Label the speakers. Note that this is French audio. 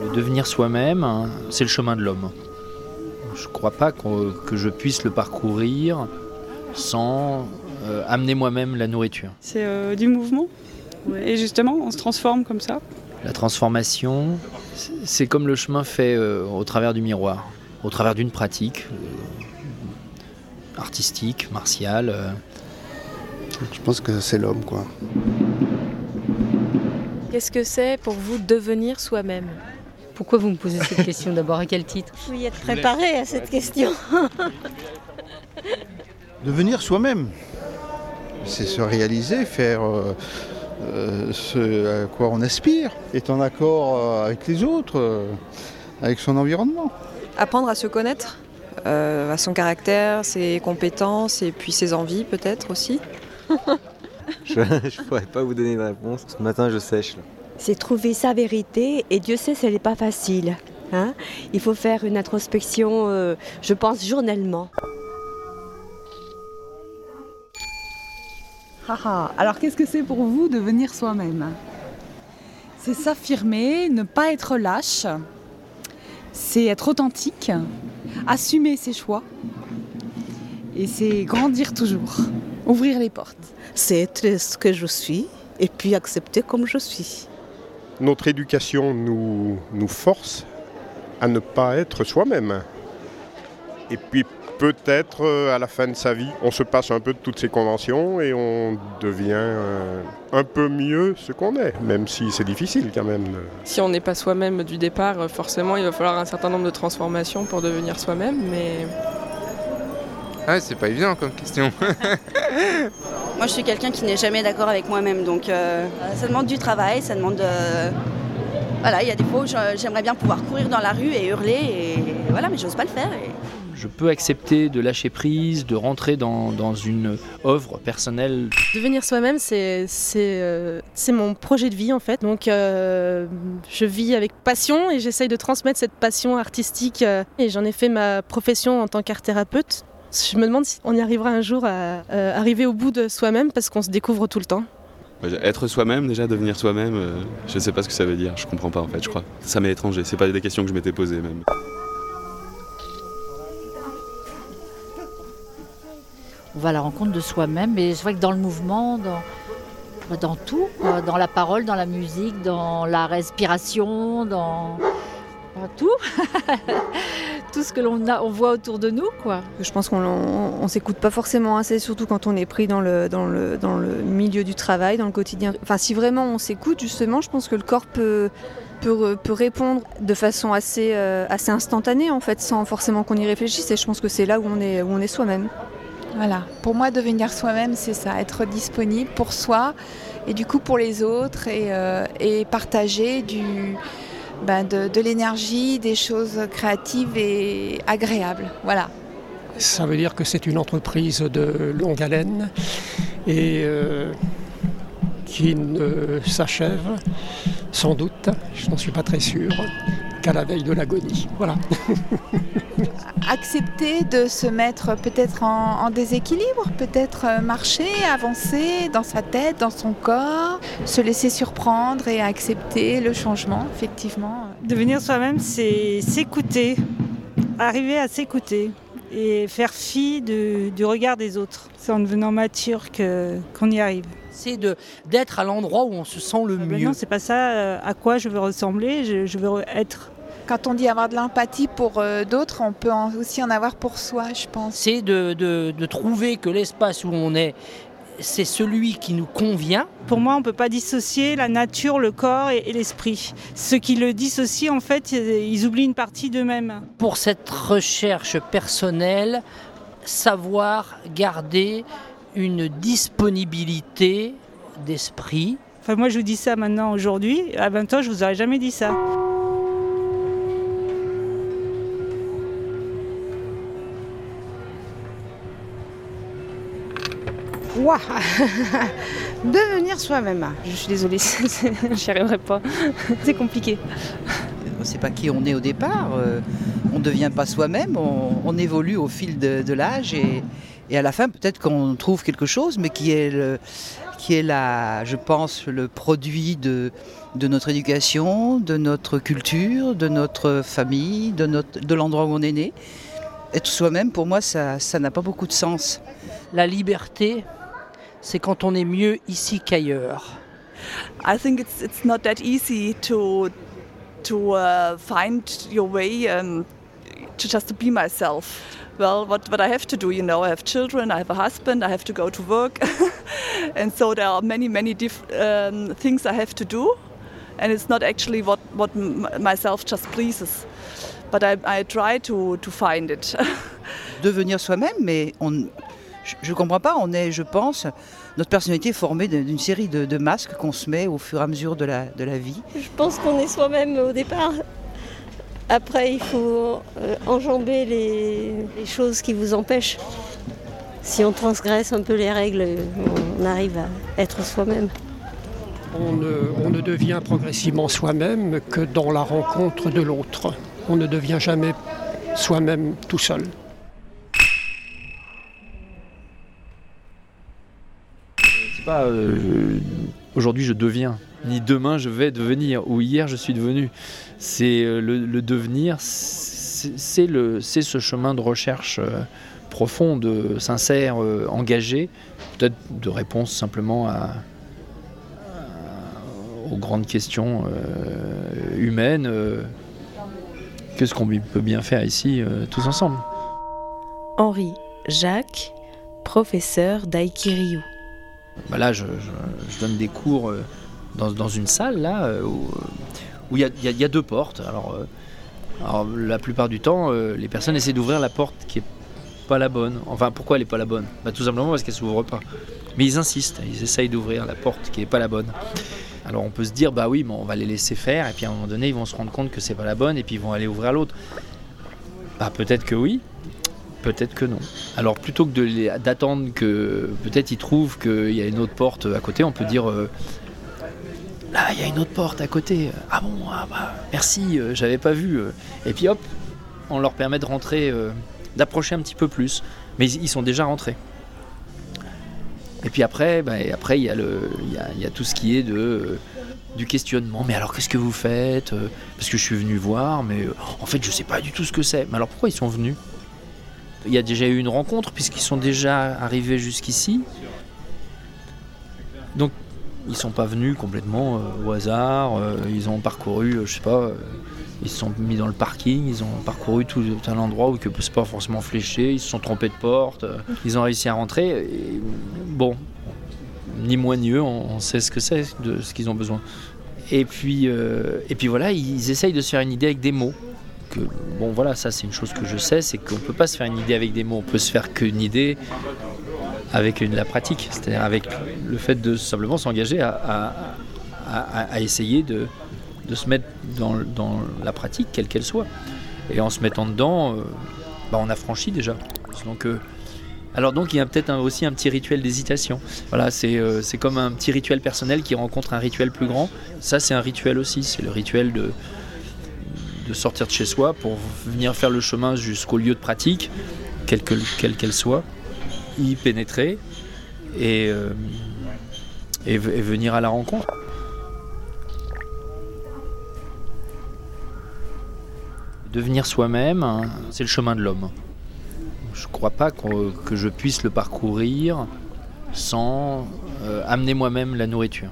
Speaker 1: Le devenir soi-même, hein, c'est le chemin de l'homme. Je ne crois pas que je puisse le parcourir sans euh, amener moi-même la nourriture.
Speaker 2: C'est euh, du mouvement. Et justement, on se transforme comme ça.
Speaker 1: La transformation, c'est comme le chemin fait euh, au travers du miroir, au travers d'une pratique artistique, martiale.
Speaker 3: Je pense que c'est l'homme, quoi.
Speaker 4: Qu'est-ce que c'est pour vous devenir soi-même?
Speaker 5: Pourquoi vous me posez cette question d'abord? À quel titre?
Speaker 6: Y être préparé à cette question.
Speaker 3: devenir soi-même, c'est se réaliser, faire euh, euh, ce à quoi on aspire, être en accord euh, avec les autres, avec son environnement.
Speaker 7: Apprendre à se connaître, à son caractère, ses compétences et puis ses envies peut-être aussi.
Speaker 8: je ne pourrais pas vous donner une réponse. Ce matin, je sèche.
Speaker 6: C'est trouver sa vérité et Dieu sait, ce n'est pas facile. Hein Il faut faire une introspection, je pense, journellement.
Speaker 9: Alors qu'est-ce que c'est pour vous devenir soi-même? C'est s'affirmer, ne pas être lâche, c'est être authentique, assumer ses choix et c'est grandir toujours, ouvrir les portes.
Speaker 10: C'est être ce que je suis et puis accepter comme je suis.
Speaker 11: Notre éducation nous, nous force à ne pas être soi-même. Et puis peut-être euh, à la fin de sa vie, on se passe un peu de toutes ces conventions et on devient euh, un peu mieux ce qu'on est, même si c'est difficile quand même.
Speaker 7: Si on n'est pas soi-même du départ, euh, forcément il va falloir un certain nombre de transformations pour devenir soi-même, mais...
Speaker 8: Ah c'est pas évident comme question.
Speaker 12: Moi je suis quelqu'un qui n'est jamais d'accord avec moi-même, donc ça demande du travail, ça demande... Voilà, il y a des fois où j'aimerais bien pouvoir courir dans la rue et hurler, et voilà, mais j'ose pas le faire
Speaker 1: je peux accepter de lâcher prise, de rentrer dans, une œuvre personnelle.
Speaker 4: Devenir soi-même, c'est euh, mon projet de vie en fait. Donc euh, je vis avec passion et j'essaye de transmettre cette passion artistique. Euh, et j'en ai fait ma profession en tant qu'art thérapeute. Je me demande si on y arrivera un jour à arriver au bout de soi-même parce qu'on se découvre tout le temps.
Speaker 13: Être soi-même, déjà devenir soi-même, je ne sais pas ce que ça veut dire, je comprends pas en fait, je crois. Ça m'est étranger, c'est pas des questions que je m'étais posées même.
Speaker 5: on va à la rencontre de soi-même. Mais c'est vrai que dans le mouvement, dans, dans tout, dans la parole, dans la musique, dans la respiration, dans, tout, tout ce que l'on a, on voit autour de nous, quoi.
Speaker 7: Je pense qu'on ne s'écoute pas forcément assez, surtout quand on est pris dans le, dans le, dans le milieu du travail, dans le quotidien. Enfin, si vraiment on s'écoute, justement, je pense que le corps peut peut, répondre de façon assez, euh, assez instantanée en fait, sans forcément qu'on y réfléchisse. Et je pense que c'est là où on est, où on est soi-même.
Speaker 9: Voilà, pour moi devenir soi-même, c'est ça, être disponible pour soi et du coup pour les autres et, euh, partager du, ben, de, l'énergie, des choses créatives et agréables. Voilà.
Speaker 14: Ça veut dire que c'est une entreprise de longue haleine et euh, qui ne s'achève sans doute, je n'en suis pas très sûr, qu'à la veille de l'agonie. Voilà.
Speaker 9: Accepter de se mettre peut-être en, déséquilibre, peut-être euh, marcher, avancer dans sa tête, dans son corps, se laisser surprendre et accepter le changement, effectivement.
Speaker 2: Devenir soi-même, c'est s'écouter, arriver à s'écouter et faire fi du regard des autres. C'est en devenant mature qu'on y arrive.
Speaker 15: C'est d'être à l'endroit où on se sent le ah ben mieux.
Speaker 2: non, c'est pas ça euh, à quoi je veux ressembler, je, veux être.
Speaker 9: Quand on dit avoir de l'empathie pour euh, d'autres, on peut aussi en avoir pour soi, je pense.
Speaker 15: C'est de, trouver que l'espace où on est c'est celui qui nous convient.
Speaker 2: Pour moi, on ne peut pas dissocier la nature, le corps et, et l'esprit. Ceux qui le dissocient, en fait, ils oublient une partie d'eux-mêmes.
Speaker 15: Pour cette recherche personnelle, savoir garder une disponibilité d'esprit.
Speaker 2: Enfin, moi, je vous dis ça maintenant, aujourd'hui. À 20 ans, je vous aurais jamais dit ça.
Speaker 16: Waouh Devenir soi-même. Je suis désolée, j'y arriverai pas. C'est compliqué.
Speaker 17: On ne sait pas qui on est au départ. Euh, on ne devient pas soi-même. On, évolue au fil de, l'âge et, à la fin, peut-être qu'on trouve quelque chose, mais qui est, qui est la, je pense, le produit de, de notre éducation, de notre culture, de notre famille, de, notre, de l'endroit où on est né. Être soi-même, pour moi, ça ça n'a pas beaucoup de sens.
Speaker 15: La liberté, c'est quand on est mieux ici qu'ailleurs.
Speaker 18: I think it's it's not that easy to to uh, find your way um, to just to be myself. Well, what what I have to do, you know, I have children, I have a husband, I have to go to work, and so there are many many diff- um, things I have to do, and it's not actually what what m- myself just pleases. But I, I try to to find it.
Speaker 17: Devenir soi-même, mais on, je ne comprends pas, on est, je pense, notre personnalité est formée d'une série de, de masques qu'on se met au fur et à mesure de la, de la vie.
Speaker 19: Je pense qu'on est soi-même au départ. Après, il faut euh, enjamber les, les choses qui vous empêchent. Si on transgresse un peu les règles, on arrive à être soi-même.
Speaker 14: On ne, on ne devient progressivement soi-même que dans la rencontre de l'autre. On ne devient jamais soi-même tout seul.
Speaker 1: C'est pas euh, aujourd'hui je deviens, ni demain je vais devenir, ou hier je suis devenu. C'est euh, le, devenir, c'est ce chemin de recherche euh, profonde, sincère, euh, engagé, peut-être de réponse simplement aux grandes questions humaines. euh, Qu'est-ce qu'on peut bien faire ici tous ensemble
Speaker 20: Henri Jacques, professeur d'Aikiryu.
Speaker 1: Bah là, je, donne des cours euh, dans, une salle là euh, où où il y, a- deux portes. Alors, euh, la plupart du temps, euh, les personnes essaient d'ouvrir la porte qui est pas la bonne. Enfin, pourquoi elle est pas la bonne? Bah, Tout simplement parce qu'elle s'ouvre pas. Mais ils insistent, ils essayent d'ouvrir la porte qui est pas la bonne. Alors on peut se dire bah oui, mais on va les laisser faire et puis à un moment donné ils vont se rendre compte que c'est pas la bonne et puis ils vont aller ouvrir l'autre. Bah peut-être que oui, Peut-être que non. Alors plutôt que d'attendre que peut-être ils trouvent qu'il y a une autre porte à côté, on peut dire euh, là il y a une autre porte à côté. Ah bon, ah bah, merci, euh, j'avais pas vu. euh. Et puis hop, on leur permet de rentrer, d'approcher un petit peu plus. Mais ils, sont déjà rentrés. Et puis après, bah, après il y, a le- tout ce qui est de du questionnement. Mais alors qu'est-ce que vous faites Parce que je suis venu voir, mais en fait je sais pas du tout ce que c'est. Mais alors pourquoi ils sont venus? Il y a déjà eu une rencontre puisqu'ils sont déjà arrivés jusqu'ici. Donc ils sont pas venus complètement euh, au hasard. euh, ils ont parcouru, euh, je sais pas. euh, ils se sont mis dans le parking, ils ont parcouru tout un endroit où que c'est pas forcément fléché, ils se sont trompés de porte, ils ont réussi à rentrer. Bon, ni moins ni eux, on, sait ce que c'est, de ce qu'ils ont besoin. Et puis, et puis voilà, ils essayent de se faire une idée avec des mots. Que, bon voilà, ça c'est une chose que je sais, c'est qu'on peut pas se faire une idée avec des mots, on peut se faire qu'une idée avec la pratique, c'est-à-dire avec le fait de simplement s'engager à, essayer de, se mettre dans, la pratique, quelle qu'elle soit. Et en se mettant dedans, euh, bah, on a franchi déjà. Donc, euh, alors donc il y a peut-être aussi un petit rituel d'hésitation. Voilà, euh, c'est comme un petit rituel personnel qui rencontre un rituel plus grand. Ça c'est un rituel aussi, c'est le rituel de, de sortir de chez soi pour venir faire le chemin jusqu'au lieu de pratique, quelle que- quelle soit, y pénétrer et, euh, et, venir à la rencontre. Devenir soi-même, hein, c'est le chemin de l'homme. Je ne crois pas que je puisse le parcourir sans euh, amener moi-même la nourriture.